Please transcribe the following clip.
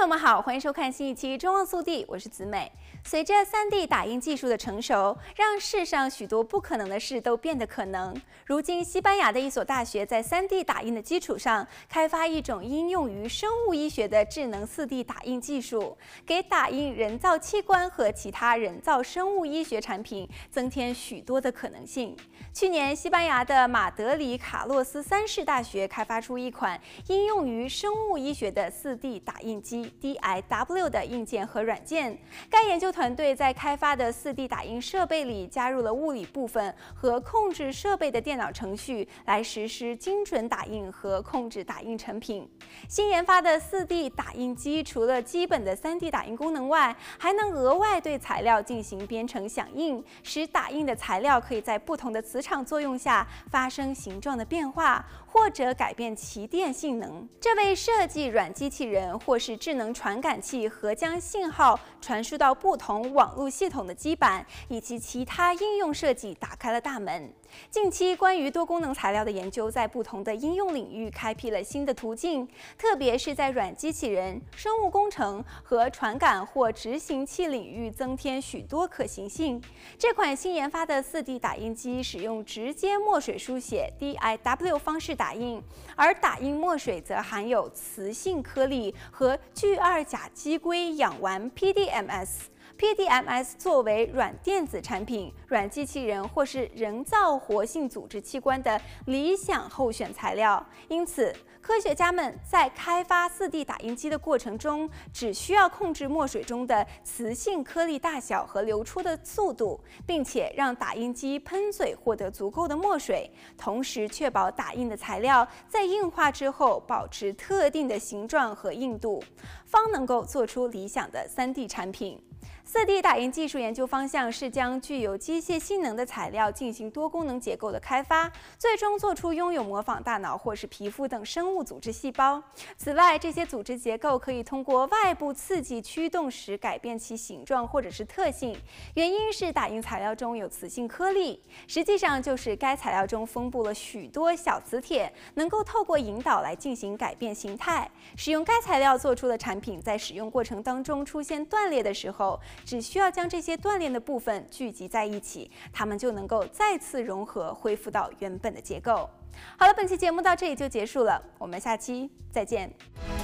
朋友们好，欢迎收看新一期《中望速递》，我是子美。随着 3D 打印技术的成熟，让世上许多不可能的事都变得可能。如今，西班牙的一所大学在 3D 打印的基础上，开发一种应用于生物医学的智能 4D 打印技术，给打印人造器官和其他人造生物医学产品增添许多的可能性。去年，西班牙的马德里卡洛斯三世大学开发出一款应用于生物医学的 4D 打印机 DIW 的硬件和软件。该研究团队在开发的 4D 打印设备里加入了物理部分和控制设备的电脑程序，来实施精准打印和控制打印成品。新研发的 4D 打印机除了基本的 3D 打印功能外，还能额外对材料进行编程响应，使打印的材料可以在不同的磁场作用下发生形状的变化，或者改变其电性能。这位设计软机器人或是智能能传感器和将信号传输到不同网络系统的基板以及其他应用设计打开了大门。近期，关于多功能材料的研究在不同的应用领域开辟了新的途径，特别是在软机器人、生物工程和传感或执行器领域增添许多可行性。这款新研发的 4D 打印机使用直接墨水书写 （DIW） 方式打印，而打印墨水则含有磁性颗粒和聚二甲基硅氧烷 （PDMs）。PDMs 作为软电子产品、软机器人或是人造活性组织器官的理想候选材料，因此科学家们在开发 4D 打印机的过程中，只需要控制墨水中的磁性颗粒大小和流出的速度，并且让打印机喷嘴获得足够的墨水，同时确保打印的材料在硬化之后保持特定的形状和硬度，方能够做出理想的 3D 产品。4D 打印技术研究方向是将具有机械性能的材料进行多功能结构的开发，最终做出拥有模仿大脑或是皮肤等生物组织细胞。此外，这些组织结构可以通过外部刺激驱动时改变其形状或者是特性，原因是打印材料中有磁性颗粒，实际上就是该材料中分布了许多小磁铁，能够透过引导来进行改变形态。使用该材料做出的产品，在使用过程当中出现断裂的时候，只需要将这些锻炼的部分聚集在一起，它们就能够再次融合，恢复到原本的结构。好了，本期节目到这里就结束了，我们下期再见。